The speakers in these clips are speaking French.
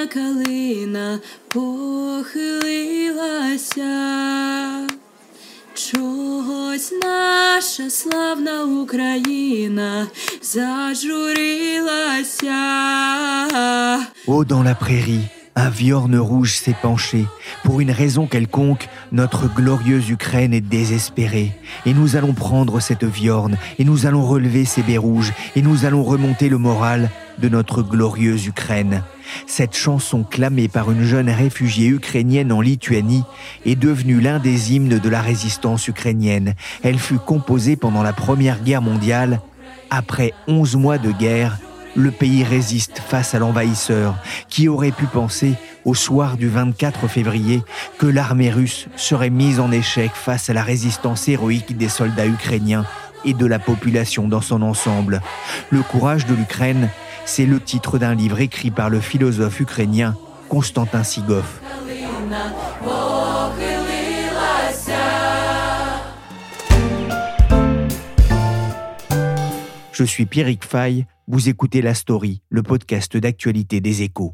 червона калина похилилася, чогось наша славна Україна зажурилася. Haut dans la prairie, un viorne rouge s'est penché. Pour une raison quelconque, notre glorieuse Ukraine est désespérée. Et nous allons prendre cette viorne, et nous allons relever ces baies rouges, et nous allons remonter le moral de notre glorieuse Ukraine. Cette chanson clamée par une jeune réfugiée ukrainienne en Lituanie est devenue l'un des hymnes de la résistance ukrainienne. Elle fut composée pendant la Première Guerre mondiale. Après 11 mois de guerre, le pays résiste face à l'envahisseur, qui aurait pu penser, au soir du 24 février, que l'armée russe serait mise en échec face à la résistance héroïque des soldats ukrainiens et de la population dans son ensemble. Le courage de l'Ukraine c'est le titre d'un livre écrit par le philosophe ukrainien Konstantin Sigov. Je suis Pierrick Fay, vous écoutez La Story, le podcast d'actualité des échos.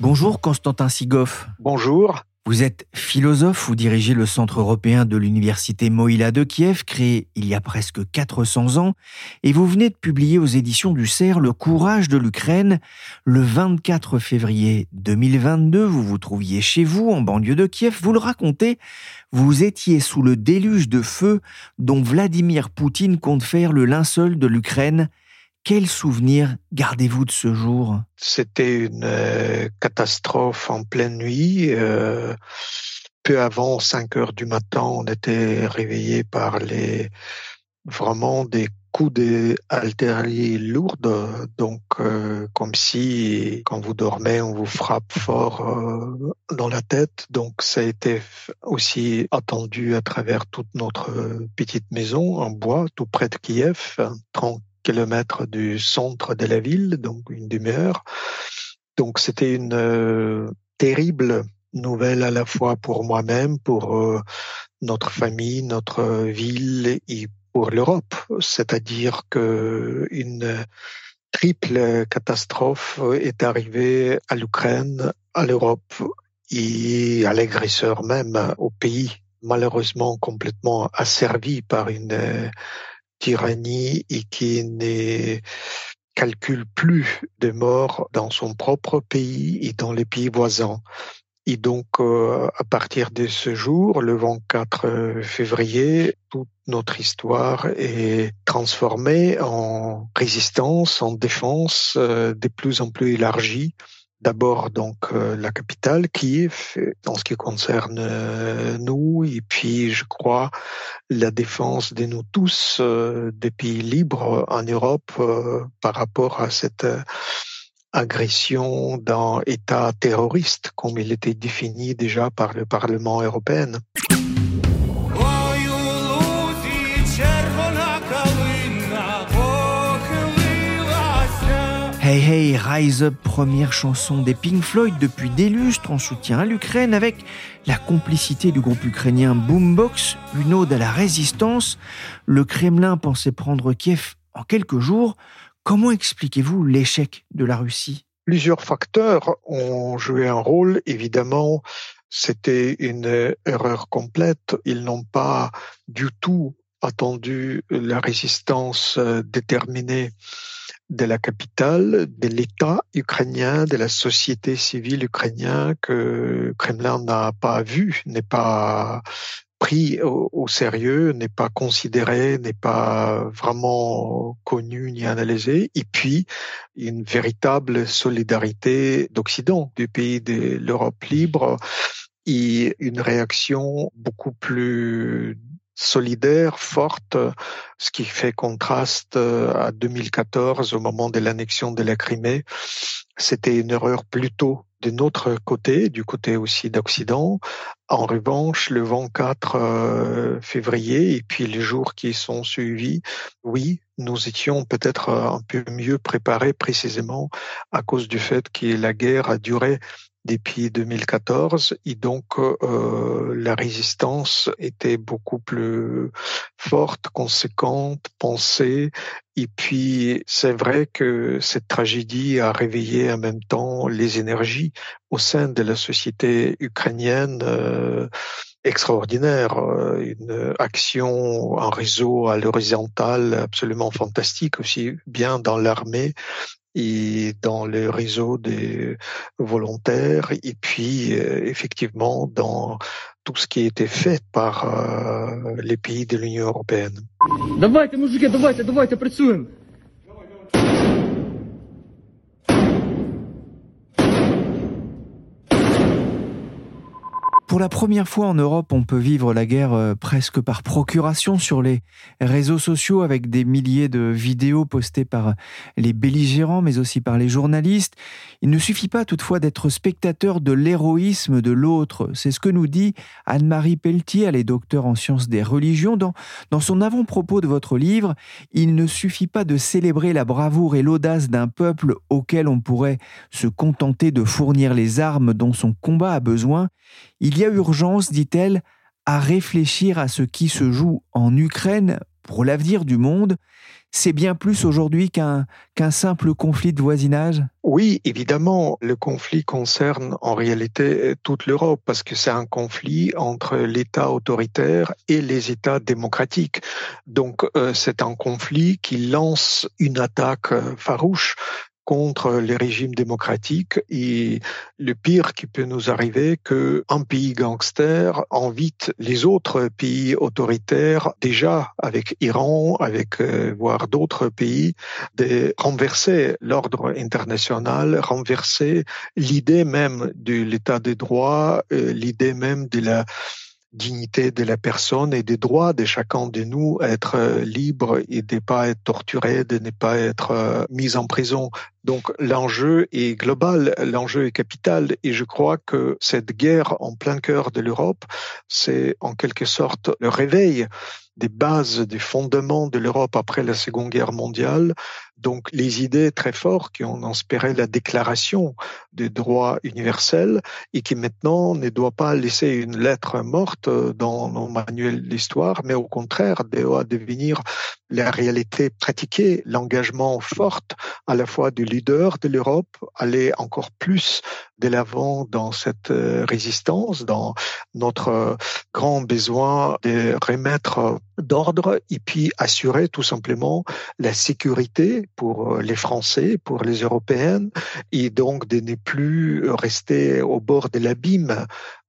Bonjour Constantin Sigov. Bonjour. Vous êtes philosophe, vous dirigez le Centre européen de l'Université Moïla de Kiev, créé il y a presque 400 ans, et vous venez de publier aux éditions du CERF Le courage de l'Ukraine. Le 24 février 2022, vous vous trouviez chez vous, en banlieue de Kiev, vous le racontez, vous étiez sous le déluge de feu dont Vladimir Poutine compte faire le linceul de l'Ukraine quel souvenir gardez-vous de ce jour? C'était une euh, catastrophe en pleine nuit. Euh, peu avant 5 heures du matin, on était réveillé par les vraiment des coups d'artillerie lourdes, donc euh, comme si quand vous dormez, on vous frappe fort dans la tête. Donc ça a été aussi attendu à travers toute notre petite maison en bois, tout près de Kiev, 30 kilomètres du centre de la ville, donc une demi-heure. Donc c'était une euh, terrible nouvelle à la fois pour moi-même, pour euh, notre famille, notre ville et pour l'Europe. C'est-à-dire que une triple catastrophe est arrivée à l'Ukraine, à l'Europe et à l'agresseur même, au pays malheureusement complètement asservi par une tyrannie et qui ne calcule plus de morts dans son propre pays et dans les pays voisins. Et donc, euh, à partir de ce jour, le 24 février, toute notre histoire est transformée en résistance, en défense euh, de plus en plus élargie D'abord donc euh, la capitale Kiev en ce qui concerne euh, nous et puis je crois la défense de nous tous euh, des pays libres en Europe par rapport à cette agression d'un État terroriste comme il était défini déjà par le Parlement européen. Hey Hey Rise Up, première chanson des Pink Floyd depuis des lustres en soutien à l'Ukraine avec la complicité du groupe ukrainien Boombox, une ode à la résistance. Le Kremlin pensait prendre Kiev en quelques jours. Comment expliquez-vous l'échec de la Russie? Plusieurs facteurs ont joué un rôle. Évidemment, c'était une erreur complète. Ils n'ont pas du tout attendu la résistance euh, déterminée de la capitale, de l'État ukrainien, de la société civile ukrainienne que Kremlin n'a pas vu, n'est pas pris au, sérieux, n'est pas considéré, n'est pas vraiment connu ni analysé. Et puis, une véritable solidarité d'Occident, du pays de l'Europe libre, et une réaction beaucoup plus solidaire, forte, ce qui fait contraste à 2014 au moment de l'annexion de la Crimée. C'était une erreur plutôt de notre côté, du côté aussi d'Occident. En revanche, le 24 euh, février et puis les jours qui sont suivis, oui, nous étions peut-être un peu mieux préparés précisément à cause du fait que la guerre a duré depuis 2014 et donc euh, la résistance était beaucoup plus forte, conséquente, pensée. Et puis c'est vrai que cette tragédie a réveillé en même temps les énergies au sein de la société ukrainienne euh, extraordinaire, euh, une action en réseau à l'horizontale absolument fantastique aussi bien dans l'armée et dans le réseau des volontaires et puis euh, effectivement dans tout ce qui a été fait par euh, les pays de l'Union européenne. Давайте, мужики, давайте, давайте, працюємо. Pour la première fois en Europe, on peut vivre la guerre euh, presque par procuration sur les réseaux sociaux avec des milliers de vidéos postées par les belligérants mais aussi par les journalistes. Il ne suffit pas toutefois d'être spectateur de l'héroïsme de l'autre. C'est ce que nous dit Anne-Marie Pelletier, elle est docteur en sciences des religions. Dans, dans son avant-propos de votre livre, il ne suffit pas de célébrer la bravoure et l'audace d'un peuple auquel on pourrait se contenter de fournir les armes dont son combat a besoin. Il y a urgence, dit-elle, à réfléchir à ce qui se joue en Ukraine pour l'avenir du monde? C'est bien plus aujourd'hui qu'un simple conflit de voisinage? Oui, évidemment, le conflit concerne en réalité toute l'Europe parce que c'est un conflit entre l'État autoritaire et les États démocratiques. Donc euh, c'est un conflit qui lance une attaque farouche contre les régimes démocratiques et le pire qui peut nous arriver que un pays gangster invite les autres pays autoritaires déjà avec Iran, avec euh, voire d'autres pays de renverser l'ordre international, renverser l'idée même de l'état de droit, euh, l'idée même de la dignité de la personne et des droits de chacun de nous être euh, libre et de ne pas être torturé, de ne pas être mis en prison. Donc l'enjeu est global, l'enjeu est capital et je crois que cette guerre en plein cœur de l'Europe, c'est en quelque sorte le réveil des bases, des fondements de l'Europe après la Seconde Guerre mondiale. Donc les idées très fortes qui ont inspiré la déclaration des droits universels et qui maintenant ne doit pas laisser une lettre morte dans nos manuels d'histoire, mais au contraire doit devenir la réalité pratiquée, l'engagement fort à la fois du leader de l'Europe, aller encore plus de l'avant dans cette euh, résistance, dans notre grand besoin de remettre d'ordre et puis assurer tout simplement la sécurité pour euh, les Français, pour les Européennes et donc de ne plus rester au bord de l'abîme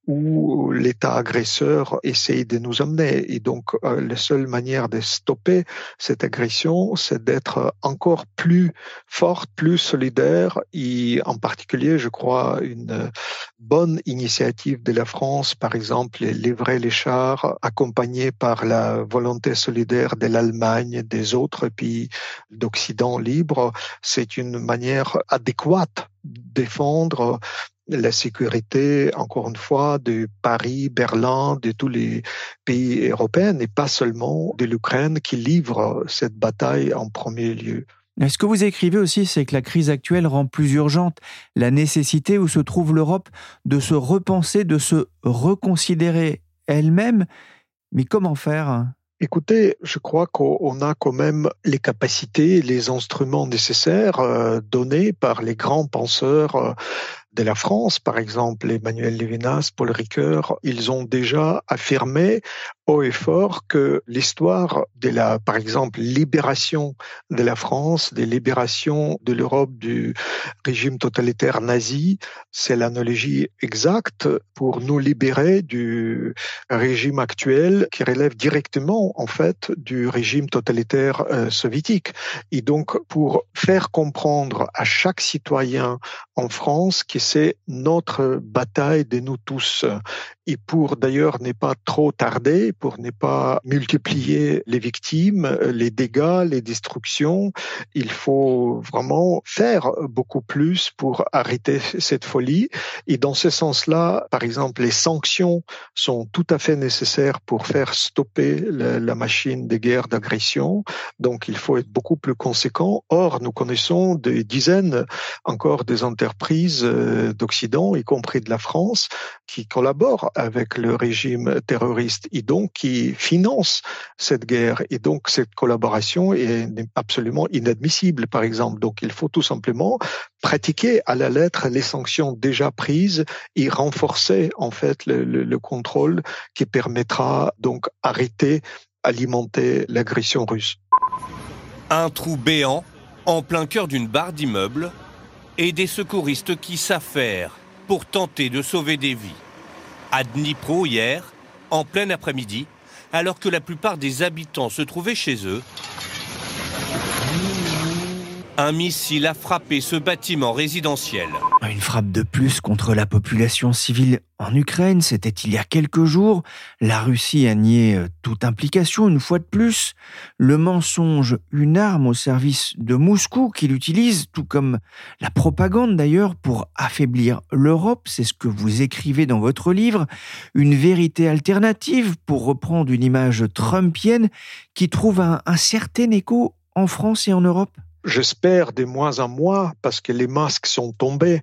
où l'État agresseur essaye de nous amener. Et donc, euh, la seule manière de stopper cette agression, c'est d'être encore plus forte, plus solidaire. Et en particulier, je crois, une bonne initiative de la France, par exemple, livrer les chars, accompagnés par la volonté solidaire de l'Allemagne, des autres pays d'Occident libre, c'est une manière adéquate défendre la sécurité, encore une fois, de Paris, Berlin, de tous les pays européens, et pas seulement de l'Ukraine qui livre cette bataille en premier lieu. Ce que vous écrivez aussi, c'est que la crise actuelle rend plus urgente la nécessité où se trouve l'Europe de se repenser, de se reconsidérer elle-même. Mais comment faire? Écoutez, je crois qu'on a quand même les capacités, les instruments nécessaires euh, donnés par les grands penseurs euh, de la France, par exemple Emmanuel Lévinas, Paul Ricoeur, ils ont déjà affirmé haut et fort que l'histoire de la, par exemple, libération de la France, des libérations de l'Europe du régime totalitaire nazi, c'est l'analogie exacte pour nous libérer du régime actuel qui relève directement, en fait, du régime totalitaire euh, soviétique. Et donc, pour faire comprendre à chaque citoyen en France que c'est notre bataille de nous tous, et pour d'ailleurs ne pas trop tarder, pour ne pas multiplier les victimes, les dégâts, les destructions, il faut vraiment faire beaucoup plus pour arrêter cette folie. Et dans ce sens-là, par exemple, les sanctions sont tout à fait nécessaires pour faire stopper la, machine de guerre d'agression. Donc il faut être beaucoup plus conséquent. Or, nous connaissons des dizaines encore des entreprises euh, d'Occident, y compris de la France, qui collaborent avec le régime terroriste et donc qui financent cette guerre. Et donc cette collaboration est absolument inadmissible, par exemple. Donc il faut tout simplement pratiquer à la lettre les sanctions déjà prises et renforcer en fait le, le, le contrôle qui permettra donc arrêter alimenter l'agression russe. Un trou béant en plein cœur d'une barre d'immeubles et des secouristes qui s'affairent pour tenter de sauver des vies. À Dnipro hier, en plein après-midi, alors que la plupart des habitants se trouvaient chez eux, un missile a frappé ce bâtiment résidentiel. Une frappe de plus contre la population civile en Ukraine, c'était il y a quelques jours. La Russie a nié euh, toute implication une fois de plus. Le mensonge, une arme au service de Moscou qu'il utilise, tout comme la propagande d'ailleurs, pour affaiblir l'Europe, c'est ce que vous écrivez dans votre livre. Une vérité alternative, pour reprendre une image trumpienne, qui trouve un, certain écho en France et en Europe J'espère de moins en moins parce que les masques sont tombés.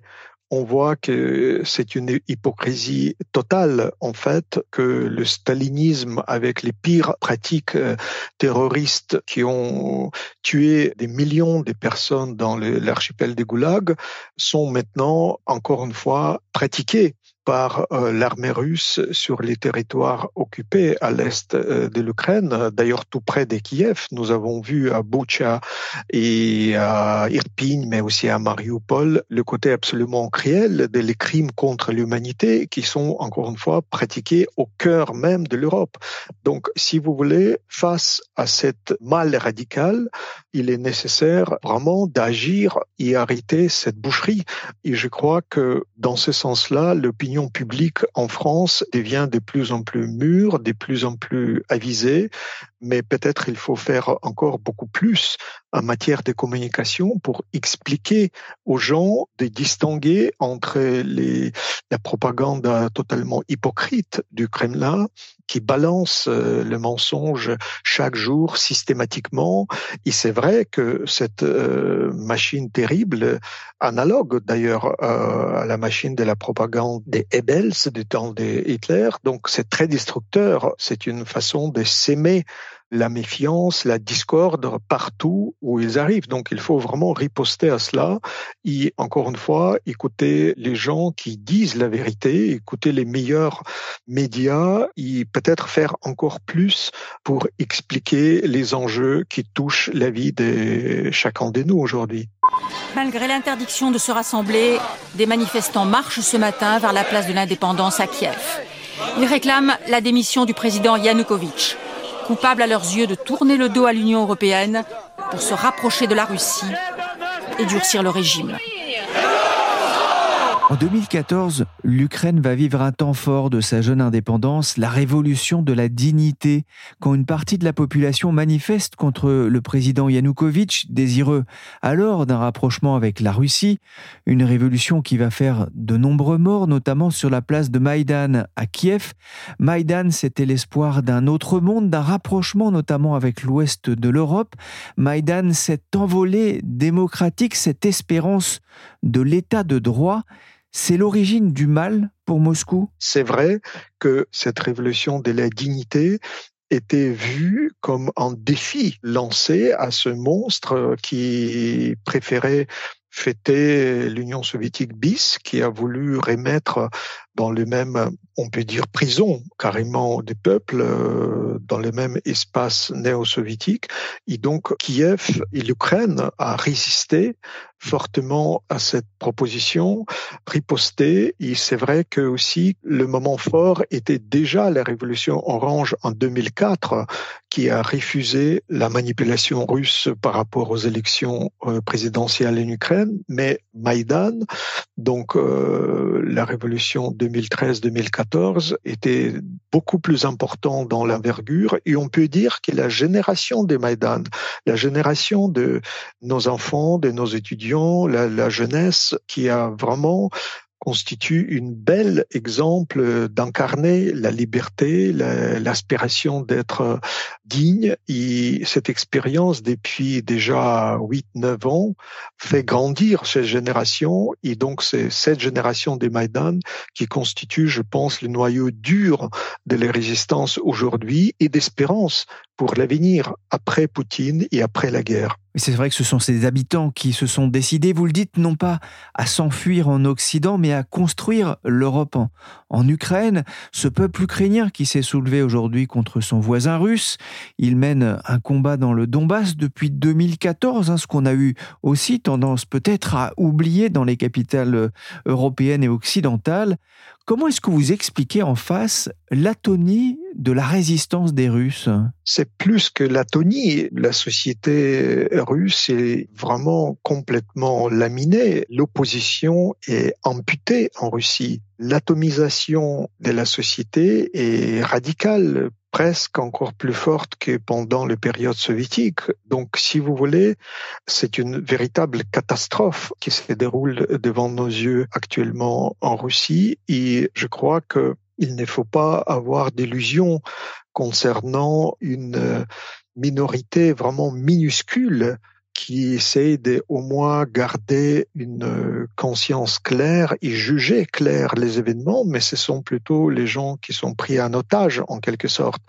On voit que c'est une hypocrisie totale, en fait, que le stalinisme avec les pires pratiques euh, terroristes qui ont tué des millions de personnes dans l'archipel des Goulag sont maintenant, encore une fois, pratiquées par euh, l'armée russe sur les territoires occupés à l'est euh, de l'Ukraine, d'ailleurs tout près de Kiev. Nous avons vu à Bucha et à Irpin, mais aussi à Mariupol, le côté absolument cruel des crimes contre l'humanité qui sont, encore une fois, pratiqués au cœur même de l'Europe. Donc, si vous voulez, face à cette mal radicale, il est nécessaire vraiment d'agir et arrêter cette boucherie. Et je crois que dans ce sens-là, l'opinion publique en France devient de plus en plus mûr, de plus en plus avisé, mais peut-être il faut faire encore beaucoup plus en matière de communication pour expliquer aux gens de distinguer entre la propagande totalement hypocrite du Kremlin qui balance euh, le mensonge chaque jour systématiquement. Et c'est vrai que cette euh, machine terrible, analogue d'ailleurs euh, à la machine de la propagande des Ebels du temps de Hitler, donc c'est très destructeur. C'est une façon de s'aimer la méfiance, la discorde partout où ils arrivent. Donc il faut vraiment riposter à cela et encore une fois écouter les gens qui disent la vérité, écouter les meilleurs médias et peut-être faire encore plus pour expliquer les enjeux qui touchent la vie de chacun de nous aujourd'hui. Malgré l'interdiction de se rassembler, des manifestants marchent ce matin vers la place de l'indépendance à Kiev. Ils réclament la démission du président Yanukovych coupables à leurs yeux de tourner le dos à l'Union européenne pour se rapprocher de la Russie et durcir le régime. En 2014, l'Ukraine va vivre un temps fort de sa jeune indépendance, la révolution de la dignité, quand une partie de la population manifeste contre le président Yanukovych, désireux alors d'un rapprochement avec la Russie, une révolution qui va faire de nombreux morts, notamment sur la place de Maïdan à Kiev. Maïdan, c'était l'espoir d'un autre monde, d'un rapprochement notamment avec l'ouest de l'Europe. Maïdan, cette envolée démocratique, cette espérance de l'état de droit, c'est l'origine du mal pour Moscou? C'est vrai que cette révolution de la dignité était vue comme un défi lancé à ce monstre qui préférait fêter l'Union soviétique bis, qui a voulu remettre dans le même, on peut dire, prison carrément des peuples, euh, dans le même espace néo-soviétique. Et donc, Kiev et l'Ukraine a résisté fortement à cette proposition, riposté. Et c'est vrai que aussi le moment fort était déjà la révolution orange en 2004, qui a refusé la manipulation russe par rapport aux élections euh, présidentielles en Ukraine. Mais Maïdan, donc euh, la révolution 2013-2014, était beaucoup plus important dans l'envergure. Et on peut dire que la génération des Maïdan, la génération de nos enfants, de nos étudiants, la, la jeunesse qui a vraiment constitue une belle exemple d'incarner la liberté, l'aspiration d'être digne. Et cette expérience depuis déjà 8-9 ans fait grandir cette génération. Et donc, c'est cette génération des Maïdan qui constitue, je pense, le noyau dur de la résistance aujourd'hui et d'espérance pour l'avenir après Poutine et après la guerre. C'est vrai que ce sont ces habitants qui se sont décidés, vous le dites, non pas à s'enfuir en Occident, mais à construire l'Europe en, Ukraine. Ce peuple ukrainien qui s'est soulevé aujourd'hui contre son voisin russe, il mène un combat dans le Donbass depuis 2014, hein, ce qu'on a eu aussi tendance peut-être à oublier dans les capitales européennes et occidentales. Comment est-ce que vous expliquez en face l'atonie de la résistance des Russes? C'est plus que l'atonie. La société russe est vraiment complètement laminée. L'opposition est amputée en Russie. L'atomisation de la société est radicale presque encore plus forte que pendant les périodes soviétiques. Donc, si vous voulez, c'est une véritable catastrophe qui se déroule devant nos yeux actuellement en Russie et je crois que il ne faut pas avoir d'illusions concernant une minorité vraiment minuscule qui essaie de au moins garder une euh, conscience claire et juger clair les événements, mais ce sont plutôt les gens qui sont pris en otage en quelque sorte.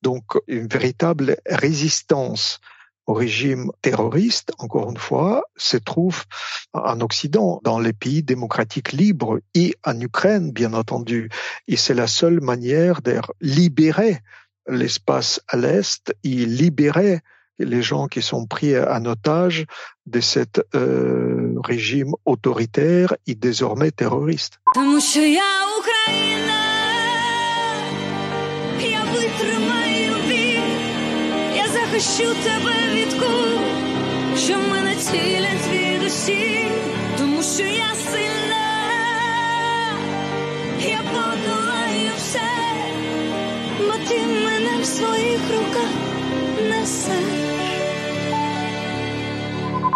Donc une véritable résistance au régime terroriste, encore une fois, se trouve en Occident, dans les pays démocratiques libres et en Ukraine, bien entendu. Et c'est la seule manière de libérer l'espace à l'Est et libérer les gens qui sont pris en otage de cet euh, régime autoritaire et désormais terroriste.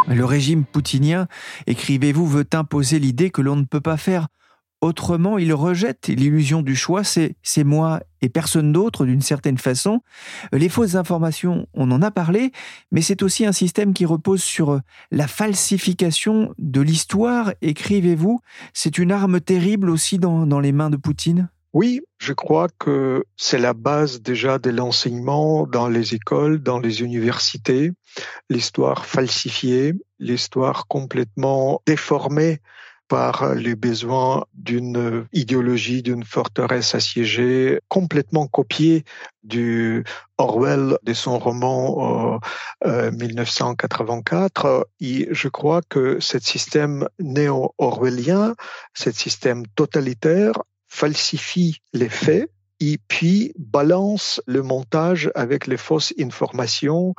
Le régime poutinien, écrivez-vous, veut imposer l'idée que l'on ne peut pas faire autrement. Il rejette l'illusion du choix, c'est moi et personne d'autre d'une certaine façon. Les fausses informations, on en a parlé, mais c'est aussi un système qui repose sur la falsification de l'histoire, écrivez-vous. C'est une arme terrible aussi dans, dans les mains de Poutine oui, je crois que c'est la base déjà de l'enseignement dans les écoles, dans les universités, l'histoire falsifiée, l'histoire complètement déformée par les besoins d'une idéologie, d'une forteresse assiégée, complètement copiée du Orwell de son roman euh, 1984. Euh, Et je crois que ce système néo-orwellien, ce système totalitaire, falsifie les faits et puis balance le montage avec les fausses informations.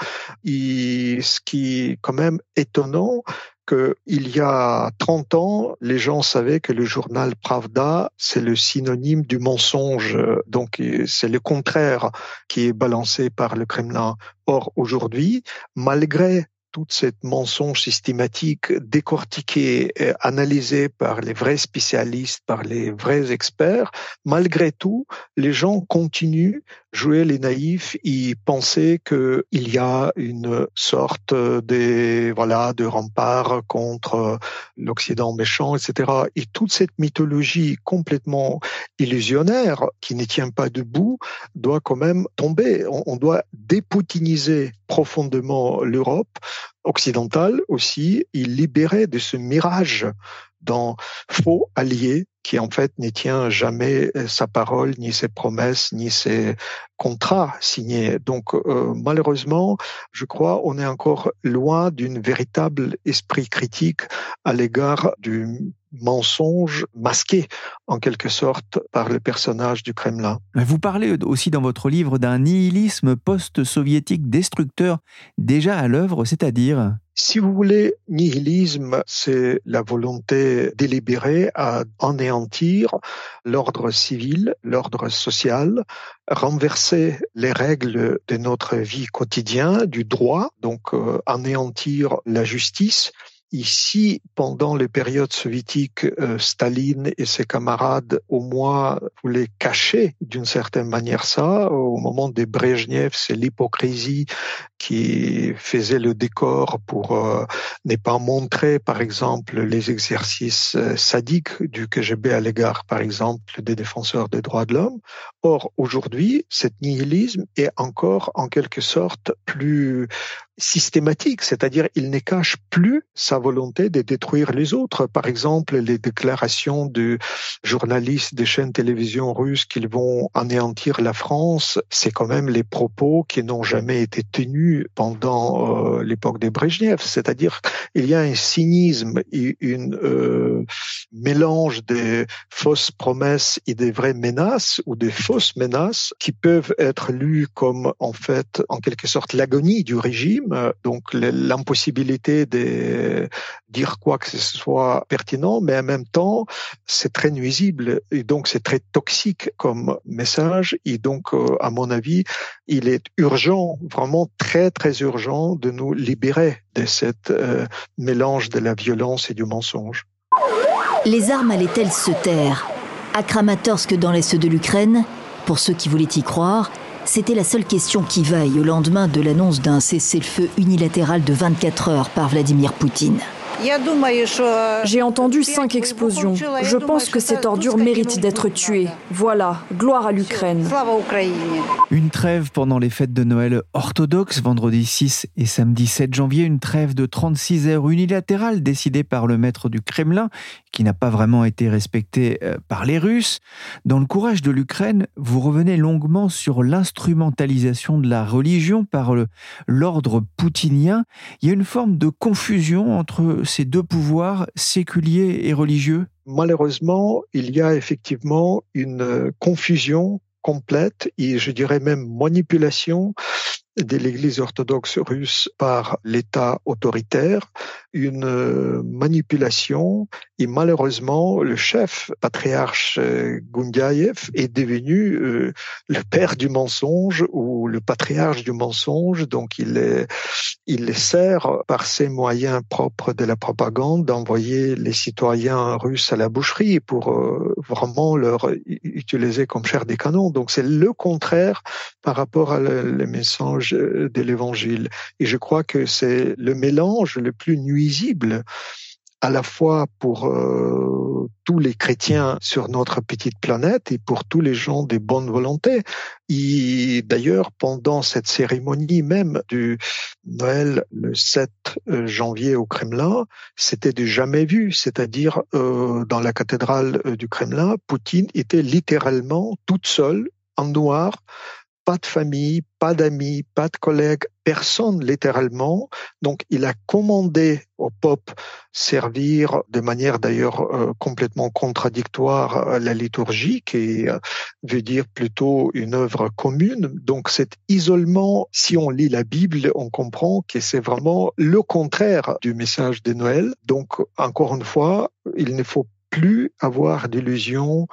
Ce qui est quand même étonnant, qu'il y a 30 ans, les gens savaient que le journal Pravda, c'est le synonyme du mensonge. Donc, c'est le contraire qui est balancé par le Kremlin. Or, aujourd'hui, malgré toute cette mensonge systématique décortiquée, analysée par les vrais spécialistes, par les vrais experts, malgré tout, les gens continuent jouer les naïfs et penser qu'il y a une sorte de voilà de rempart contre l'Occident méchant, etc. Et toute cette mythologie complètement illusionnaire qui ne tient pas debout doit quand même tomber. On, doit dépoutiniser profondément l'Europe occidentale aussi et libérer de ce mirage d'un faux allié qui en fait ne tient jamais sa parole, ni ses promesses, ni ses contrats signés. Donc euh, malheureusement, je crois, on est encore loin d'une véritable esprit critique à l'égard du mensonge masqué en quelque sorte par le personnage du Kremlin. Vous parlez aussi dans votre livre d'un nihilisme post-soviétique destructeur déjà à l'œuvre, c'est-à-dire? Si vous voulez, nihilisme, c'est la volonté délibérée à anéantir l'ordre civil, l'ordre social, renverser les règles de notre vie quotidienne, du droit, donc euh, anéantir la justice, Ici, pendant les périodes soviétiques, euh, Staline et ses camarades, au moins, voulaient cacher d'une certaine manière ça. Au moment des Brezhnev, c'est l'hypocrisie qui faisait le décor pour euh, ne pas montrer, par exemple, les exercices euh, sadiques du KGB à l'égard, par exemple, des défenseurs des droits de l'homme. Or, aujourd'hui, cet nihilisme est encore, en quelque sorte, plus systématique, c'est-à-dire il ne cache plus sa volonté de détruire les autres. Par exemple, les déclarations de journalistes des chaînes télévision russes qu'ils vont anéantir la France, c'est quand même les propos qui n'ont jamais été tenus pendant euh, l'époque des Brezhnev. C'est-à-dire il y a un cynisme et une euh, mélange des fausses promesses et des vraies menaces ou des fausses menaces qui peuvent être lues comme en fait en quelque sorte l'agonie du régime donc l'impossibilité de dire quoi que ce soit pertinent, mais en même temps, c'est très nuisible et donc c'est très toxique comme message. Et donc, euh, à mon avis, il est urgent, vraiment très très urgent, de nous libérer de cet euh, mélange de la violence et du mensonge. Les armes allaient-elles se taire? À Kramatorsk, dans l'est de l'Ukraine, pour ceux qui voulaient y croire, c'était la seule question qui vaille au lendemain de l'annonce d'un cessez-le-feu unilatéral de 24 heures par Vladimir Poutine. J'ai entendu cinq explosions. Je pense que cette ordure mérite d'être tuée. Voilà, gloire à l'Ukraine. Une trêve pendant les fêtes de Noël orthodoxes, vendredi 6 et samedi 7 janvier, une trêve de 36 heures unilatérale décidée par le maître du Kremlin, qui n'a pas vraiment été respectée euh, par les Russes. Dans le courage de l'Ukraine, vous revenez longuement sur l'instrumentalisation de la religion par l'ordre poutinien. Il y a une forme de confusion entre ces deux pouvoirs séculiers et religieux? Malheureusement, il y a effectivement une euh, confusion complète et je dirais même manipulation de l'Église orthodoxe russe par l'État autoritaire, une euh, manipulation et malheureusement le chef patriarche euh, Gundyaev est devenu euh, le père du mensonge ou le patriarche du mensonge, donc il est, il sert par ses moyens propres de la propagande d'envoyer les citoyens russes à la boucherie pour vraiment leur utiliser comme chair des canons. Donc c'est le contraire par rapport à le message de l'évangile. Et je crois que c'est le mélange le plus nuisible à la fois pour euh, tous les chrétiens sur notre petite planète et pour tous les gens de bonne volonté. D'ailleurs, pendant cette cérémonie même du Noël le 7 euh, janvier au Kremlin, c'était du jamais vu. C'est-à-dire, euh, dans la cathédrale du Kremlin, Poutine était littéralement toute seule, en noir, pas de famille, pas d'amis, pas de collègues, personne littéralement. Donc il a commandé au pop servir de manière d'ailleurs euh, complètement contradictoire euh, la liturgie, qui euh, veut dire plutôt une œuvre commune. Donc cet isolement, si on lit la Bible, on comprend que c'est vraiment le contraire du message de Noël. Donc encore une fois, il ne faut plus avoir d'illusion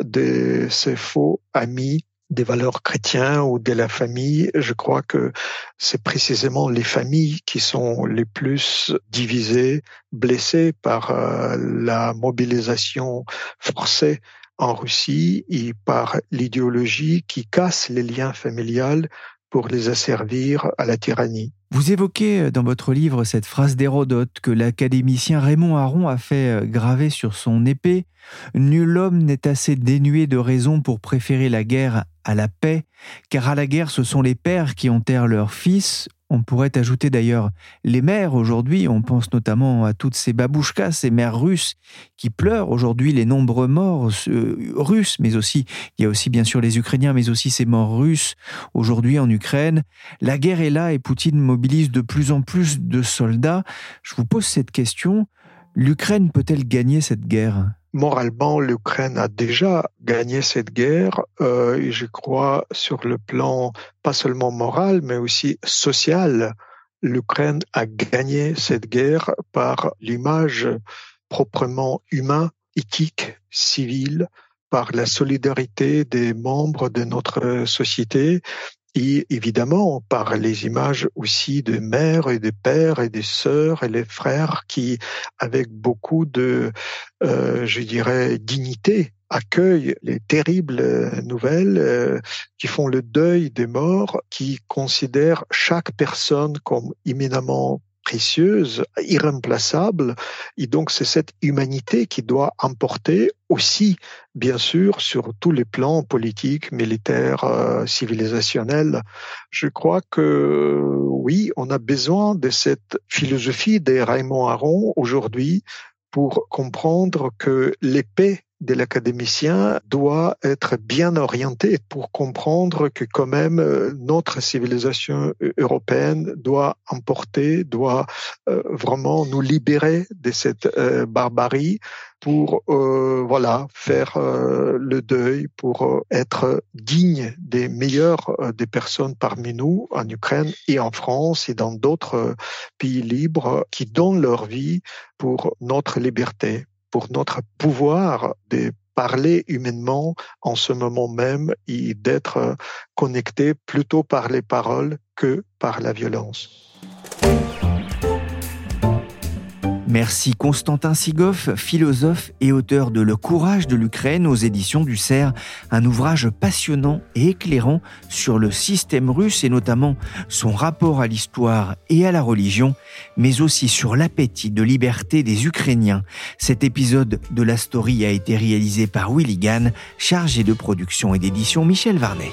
de ces faux amis des valeurs chrétiennes ou de la famille, je crois que c'est précisément les familles qui sont les plus divisées, blessées par euh, la mobilisation forcée en Russie et par l'idéologie qui casse les liens familiales pour les asservir à la tyrannie. Vous évoquez euh, dans votre livre cette phrase d'Hérodote que l'académicien Raymond Aron a fait euh, graver sur son épée Nul homme n'est assez dénué de raison pour préférer la guerre à la paix, car à la guerre ce sont les pères qui enterrent leurs fils, on pourrait ajouter d'ailleurs les mères aujourd'hui, on pense notamment à toutes ces babouchkas, ces mères russes qui pleurent aujourd'hui les nombreux morts euh, russes, mais aussi, il y a aussi bien sûr les Ukrainiens, mais aussi ces morts russes aujourd'hui en Ukraine. La guerre est là et Poutine mobilise de plus en plus de soldats. Je vous pose cette question, l'Ukraine peut-elle gagner cette guerre? Moralement, l'Ukraine a déjà gagné cette guerre, euh, et je crois sur le plan pas seulement moral, mais aussi social. L'Ukraine a gagné cette guerre par l'image proprement humaine, éthique, civile, par la solidarité des membres de notre société et évidemment par les images aussi de mères et de pères et des sœurs et les frères qui, avec beaucoup de, euh, je dirais, dignité, accueillent les terribles nouvelles, euh, qui font le deuil des morts, qui considèrent chaque personne comme imminemment précieuse, irremplaçable. Et donc, c'est cette humanité qui doit emporter aussi, bien sûr, sur tous les plans politiques, militaires, euh, civilisationnels. Je crois que oui, on a besoin de cette philosophie de Raymond Aron aujourd'hui pour comprendre que l'épée de l'académicien doit être bien orienté pour comprendre que quand même euh, notre civilisation européenne doit emporter, doit euh, vraiment nous libérer de cette euh, barbarie pour voilà faire le deuil, pour être digne des meilleurs des personnes parmi nous en Ukraine et en France et dans d'autres pays libres qui donnent leur vie pour notre liberté pour notre pouvoir de parler humainement en ce moment même et d'être connecté plutôt par les paroles que par la violence. Merci Constantin Sigoff, philosophe et auteur de Le courage de l'Ukraine aux éditions du CERF, un ouvrage passionnant et éclairant sur le système russe et notamment son rapport à l'histoire et à la religion, mais aussi sur l'appétit de liberté des Ukrainiens. Cet épisode de la story a été réalisé par Willy Gann, chargé de production et d'édition Michel Varnet.